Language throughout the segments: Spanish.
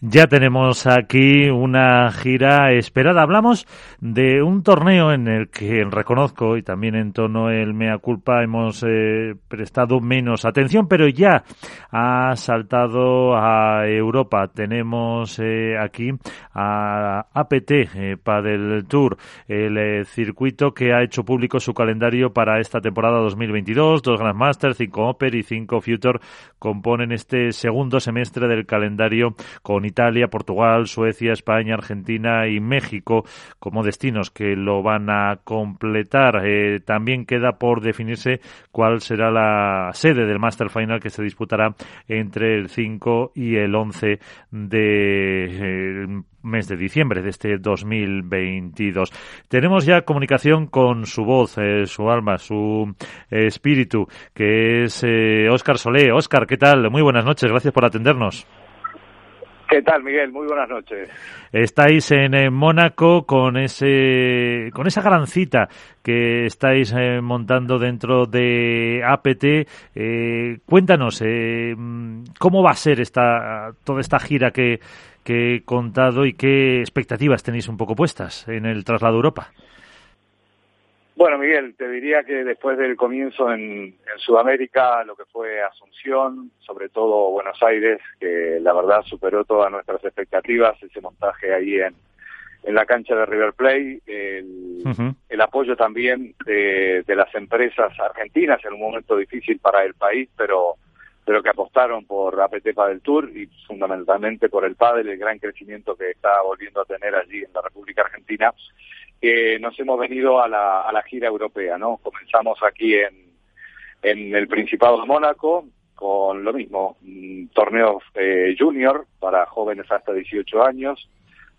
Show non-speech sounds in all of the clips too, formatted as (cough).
Ya tenemos aquí una gira esperada. Hablamos de un torneo en el que reconozco y también en tono el mea culpa hemos eh, prestado menos atención, pero ya ha saltado a Europa. Tenemos eh, aquí a APT eh, Padel Tour, el circuito que ha hecho público su calendario para esta temporada 2022. Dos Grandmasters, cinco Oper y cinco Future componen este segundo semestre del calendario con Italia, Portugal, Suecia, España, Argentina y México como destinos que lo van a completar. Eh, también queda por definirse cuál será la sede del Master Final que se disputará entre el 5 y el 11 de eh, mes de diciembre de este 2022. Tenemos ya comunicación con su voz, eh, su alma, su espíritu, que es Óscar Solé. Óscar, ¿qué tal? Muy buenas noches, gracias por atendernos. ¿Qué tal, Miguel? Muy buenas noches. Estáis en, Mónaco con ese con esa gran cita que estáis eh, montando dentro de APT. Eh, cuéntanos eh, cómo va a ser esta toda esta gira que, que he contado y qué expectativas tenéis un poco puestas en el traslado a Europa. Bueno, Miguel, te diría que después del comienzo en, Sudamérica, lo que fue Asunción, sobre todo Buenos Aires, que la verdad superó todas nuestras expectativas, ese montaje ahí en, en la cancha de River Plate, el, apoyo también de, las empresas argentinas en un momento difícil para el país, pero pero que apostaron por APT del Tour y fundamentalmente por el pádel, el gran crecimiento que está volviendo a tener allí en la República Argentina que nos hemos venido a la, a la gira europea, ¿no? Comenzamos aquí en, en el Principado de Mónaco con lo mismo, torneos eh, junior para jóvenes hasta 18 años.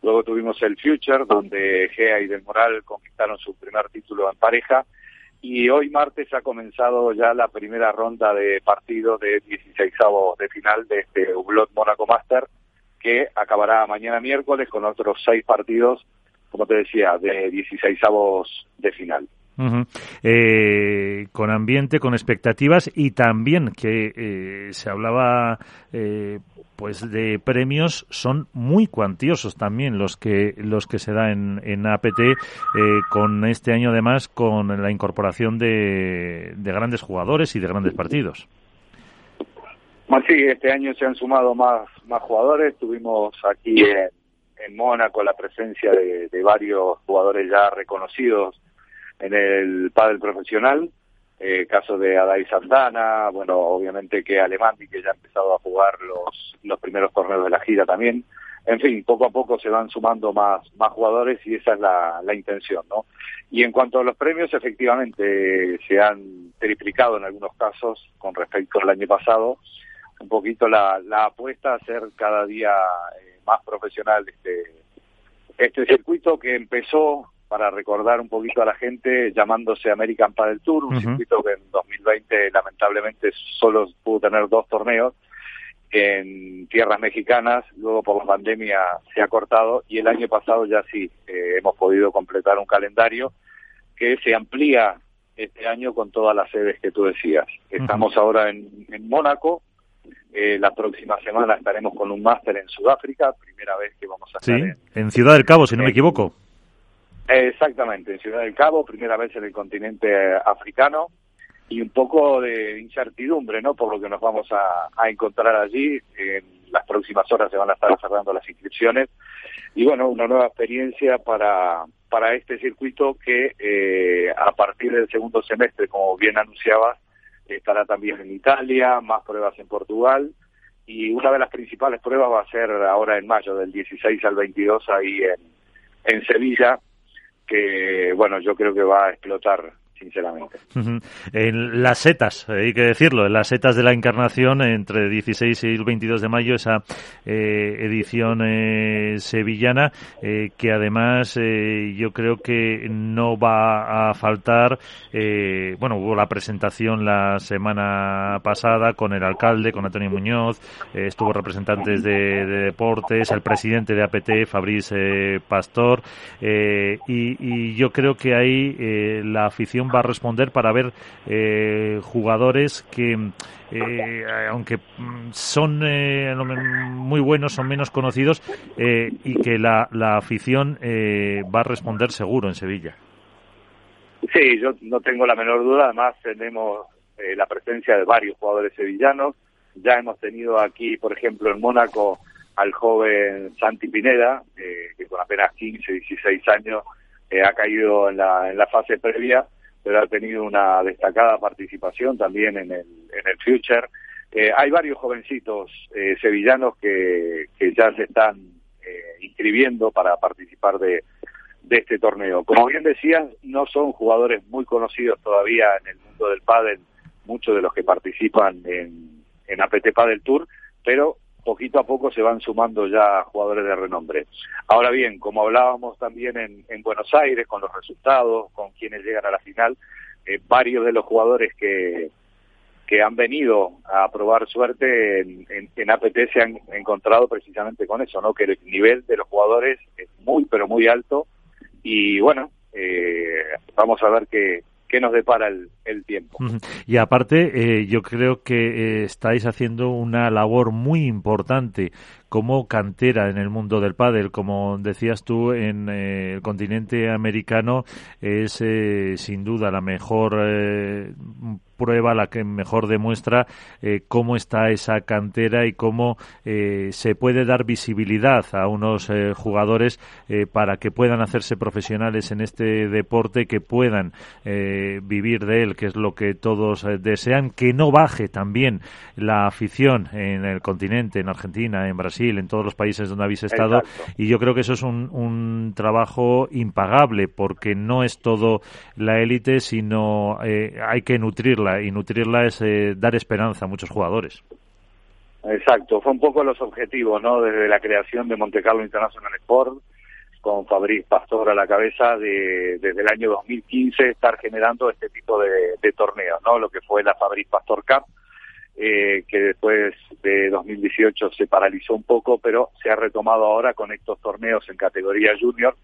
Luego tuvimos el Future, donde Gea y Del Moral conquistaron su primer título en pareja. Y hoy martes ha comenzado ya la primera ronda de partido de 16 de final de este Hublot Mónaco Master, que acabará mañana miércoles con otros seis partidos como te decía, de 16 avos de final. Eh, con ambiente, con expectativas y también que eh, se hablaba eh, pues de premios son muy cuantiosos también los que los que se da en, en APT con este año además con la incorporación de, de grandes jugadores y de grandes partidos. Sí, este año se han sumado más más jugadores. Tuvimos aquí en en Mónaco la presencia de, varios jugadores ya reconocidos en el pádel profesional, eh, caso de Adai Santana, bueno, obviamente que Alemandi que ya ha empezado a jugar los, los primeros torneos de la gira también. En fin, poco a poco se van sumando más, más jugadores y esa es la, la intención, ¿no? Y en cuanto a los premios, efectivamente se han triplicado en algunos casos con respecto al año pasado. Un poquito la, la apuesta a ser cada día eh, más profesional este, este circuito que empezó, para recordar un poquito a la gente, llamándose American Padel Tour, un circuito que en 2020 lamentablemente solo pudo tener dos torneos en tierras mexicanas, luego por la pandemia se ha cortado y el año pasado ya sí eh, hemos podido completar un calendario que se amplía este año con todas las sedes que tú decías. Estamos ahora en, en Mónaco, eh, la próxima semana estaremos con un máster en Sudáfrica, primera vez que vamos a estar en, Ciudad del Cabo, si no me equivoco. Exactamente, en Ciudad del Cabo, primera vez en el continente africano y un poco de incertidumbre, ¿no? Por lo que nos vamos a, encontrar allí. En las próximas horas se van a estar cerrando las inscripciones y bueno, una nueva experiencia para para este circuito que eh, a partir del segundo semestre, como bien anunciabas, estará también en Italia, más pruebas en Portugal y una de las principales pruebas va a ser ahora en mayo, del 16 al 22 ahí en, en Sevilla, que bueno, yo creo que va a explotar sinceramente. En las setas, hay que decirlo, en las setas de la Encarnación, entre 16 y el 22 de mayo, esa eh, edición eh, sevillana, eh, que además yo creo que no va a faltar. bueno, hubo la presentación la semana pasada con el alcalde, con Antonio Muñoz, estuvo representantes de, deportes, el presidente de APT, Fabrice Pastor, y, y, yo creo que ahí la afición va a responder para ver eh, jugadores que, eh, aunque mm, son eh, muy buenos, son menos conocidos y que la, la afición va a responder seguro en Sevilla. Sí, yo no tengo la menor duda. Además, tenemos la presencia de varios jugadores sevillanos. Ya hemos tenido aquí, por ejemplo, en Mónaco al joven Santi Pineda, que con apenas 15, 16 años eh, ha caído en la, en la fase previa, pero ha tenido una destacada participación también en el, en el Future. Eh, hay varios jovencitos eh, sevillanos que, que ya se están inscribiendo para participar de, de este torneo. Como bien decías, no son jugadores muy conocidos todavía en el mundo del pádel, muchos de los que participan en, en APT Padel Tour, pero poquito a poco se van sumando ya jugadores de renombre. Ahora bien, como hablábamos también en, en Buenos Aires, con los resultados, con quienes llegan a la final, eh, varios de los jugadores que, que han venido a probar suerte en, en, en, APT se han encontrado precisamente con eso, ¿no? Que el nivel de los jugadores es muy, pero muy alto y bueno, eh, vamos a ver qué, qué nos depara el, tiempo. Y aparte, eh, yo creo que eh, estáis haciendo una labor muy importante como cantera en el mundo del pádel. Como decías tú, en eh, el continente americano es sin duda la mejor prueba la que mejor demuestra eh, cómo está esa cantera y cómo eh, se puede dar visibilidad a unos eh, jugadores para que puedan hacerse profesionales en este deporte, que puedan vivir de él, que es lo que todos desean, que no baje también la afición en el continente, en Argentina, en Brasil, en todos los países donde habéis estado. Y yo creo que eso es un, un trabajo impagable porque no es todo la élite, sino hay que nutrirla y nutrirla es eh, dar esperanza a muchos jugadores. Exacto, fue un poco los objetivos, ¿no? Desde la creación de Monte Carlo International Sport, con Fabriz Pastor a la cabeza, de, desde el año 2015 estar generando este tipo de, torneos, ¿no? Lo que fue la Fabriz Pastor Cup, eh, que después de 2018 se paralizó un poco, pero se ha retomado ahora con estos torneos en categoría junior,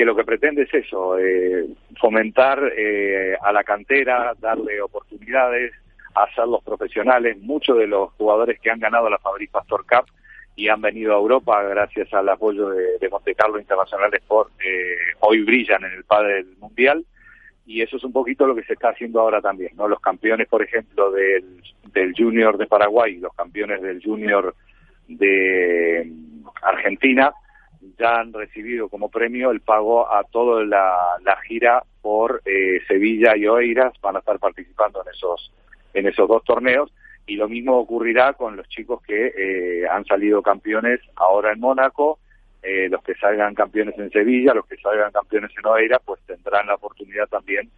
que lo que pretende es eso, eh, fomentar eh, a la cantera, darle oportunidades, hacerlos profesionales. Muchos de los jugadores que han ganado la Fabric Pastor Cup y han venido a Europa gracias al apoyo de, Monte Carlo Internacional Sport, eh, hoy brillan en el padre mundial y eso es un poquito lo que se está haciendo ahora también, ¿no? Los campeones, por ejemplo, del, del Junior de Paraguay, los campeones del Junior de Argentina, ya han recibido como premio el pago a toda la, gira por eh, Sevilla y Oeiras, van a estar participando en esos, en esos dos torneos. Y lo mismo ocurrirá con los chicos que eh, han salido campeones ahora en Mónaco, eh, los que salgan campeones en Sevilla, los que salgan campeones en Oeiras, pues tendrán la oportunidad también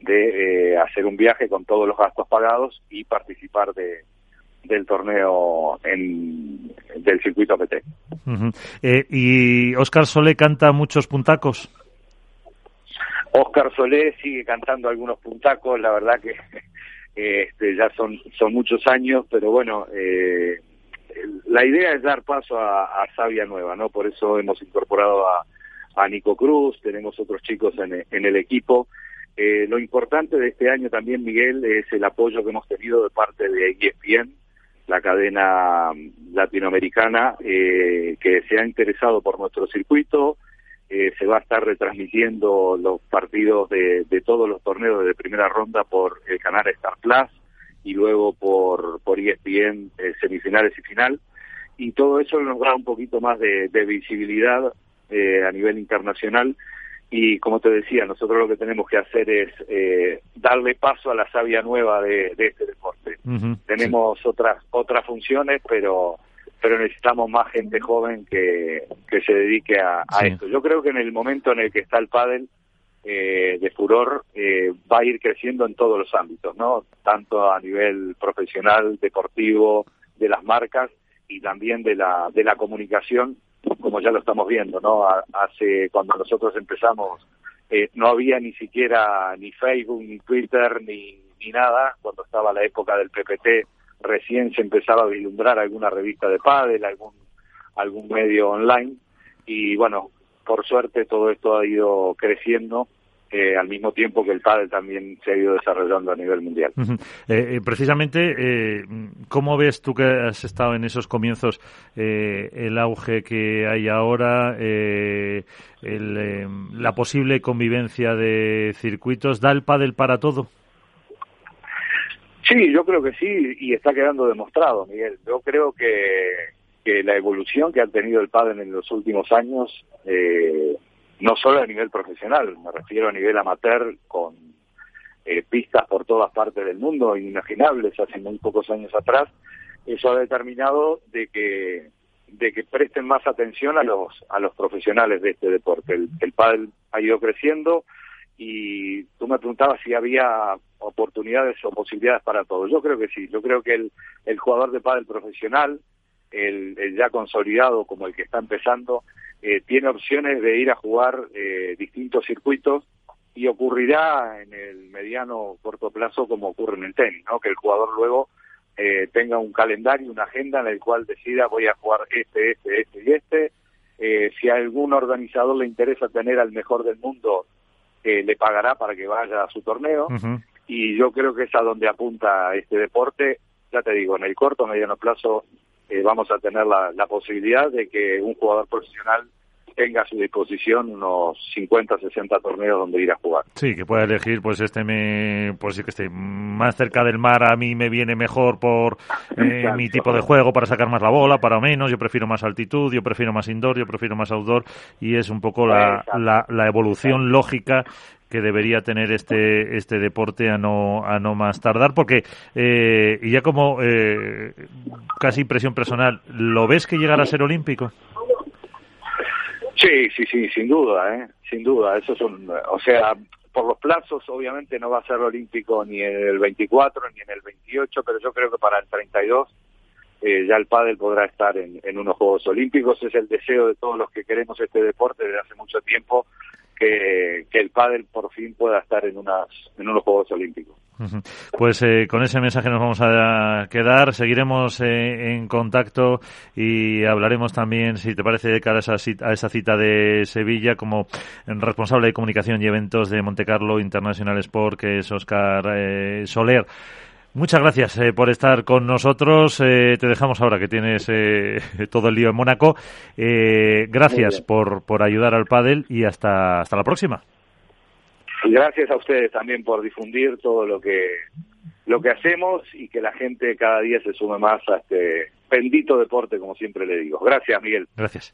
de hacer un viaje con todos los gastos pagados y participar de, del torneo en, del circuito APT. Eh, ¿Y Óscar Solé canta muchos puntacos? Óscar Solé sigue cantando algunos puntacos, la verdad que (laughs) este, ya son, son muchos años, pero bueno, eh, la idea es dar paso a, a Sabia Nueva, ¿no? Por eso hemos incorporado a, a Nico Cruz, tenemos otros chicos en, en el equipo. Eh, lo importante de este año también, Miguel, es el apoyo que hemos tenido de parte de ESPN, la cadena latinoamericana eh, que se ha interesado por nuestro circuito. Eh, se va a estar retransmitiendo los partidos de, de, todos los torneos de primera ronda por el canal Star Plus y luego por, por ESPN eh, semifinales y final. Y todo eso nos da un poquito más de, de visibilidad eh, a nivel internacional y como te decía, nosotros lo que tenemos que hacer es eh, darle paso a la savia nueva de, de este deporte. tenemos otras otras funciones, pero pero necesitamos más gente joven que, que se dedique a, esto. Yo creo que en el momento en el que está el pádel eh, de furor eh, va a ir creciendo en todos los ámbitos, ¿no? Tanto a nivel profesional, deportivo, de las marcas y también de la de la comunicación como ya lo estamos viendo, ¿no? Hace, cuando nosotros empezamos, eh, no había ni siquiera ni Facebook, ni Twitter, ni, ni nada, cuando estaba la época del PPT, recién se empezaba a vislumbrar alguna revista de pádel, algún, algún medio online, y bueno, por suerte todo esto ha ido creciendo eh, al mismo tiempo que el pádel también se ha ido desarrollando a nivel mundial. Eh, eh, precisamente, ¿cómo ves tú que has estado en esos comienzos el auge que hay ahora, la posible convivencia de circuitos? ¿Da el pádel para todo? Sí, yo creo que sí, y está quedando demostrado, Miguel. Yo creo que, que la evolución que ha tenido el pádel en los últimos años eh, no solo a nivel profesional, me refiero a nivel amateur, con eh, pistas por todas partes del mundo, inimaginables hace muy pocos años atrás, eso ha determinado de que de que presten más atención a los a los profesionales de este deporte. El, el pádel ha ido creciendo y tú me preguntabas si había oportunidades o posibilidades para todos. Yo creo que sí. Yo creo que el, el jugador de pádel profesional, el, el ya consolidado como el que está empezando, eh, tiene opciones de ir a jugar eh, distintos circuitos y ocurrirá en el mediano corto plazo como ocurre en el tenis, ¿no? Que el jugador luego eh, tenga un calendario, una agenda en el cual decida voy a jugar este, este, este y este. Eh, si a algún organizador le interesa tener al mejor del mundo, eh, le pagará para que vaya a su torneo. Y yo creo que es a donde apunta este deporte. Ya te digo, en el corto, mediano plazo eh, vamos a tener la, la, posibilidad de que un jugador profesional tenga a su disposición unos 50, 60 torneos donde ir a jugar. Sí, que pueda elegir, pues este me, pues sí que esté más cerca del mar, a mí me viene mejor por eh, mi tipo de juego para sacar más la bola, para menos, yo prefiero más altitud, yo prefiero más indoor, yo prefiero más outdoor y es un poco la, la, la evolución lógica que debería tener este este deporte a no a no más tardar porque eh, y ya como eh, casi impresión personal lo ves que llegará a ser olímpico sí sí sí sin duda eh sin duda eso es un o sea por los plazos obviamente no va a ser olímpico ni en el 24 ni en el 28 pero yo creo que para el 32 eh, ya el pádel podrá estar en, en unos Juegos Olímpicos. Es el deseo de todos los que queremos este deporte desde hace mucho tiempo que, el pádel por fin pueda estar en, unas, en unos Juegos Olímpicos. Pues eh, con ese mensaje nos vamos a quedar. Seguiremos eh, en contacto y hablaremos también, si te parece, de cara a esa, cita, a esa cita de Sevilla como responsable de comunicación y eventos de Montecarlo International Sport, que es Oscar eh, Soler. Muchas gracias eh, por estar con nosotros. Eh, te dejamos ahora que tienes eh, (laughs) todo el lío en Mónaco. gracias por, por ayudar al pádel y hasta, hasta la próxima. gracias a ustedes también por difundir todo lo que lo que hacemos y que la gente cada día se sume más a este bendito deporte, como siempre le digo. Gracias, Miguel. Gracias.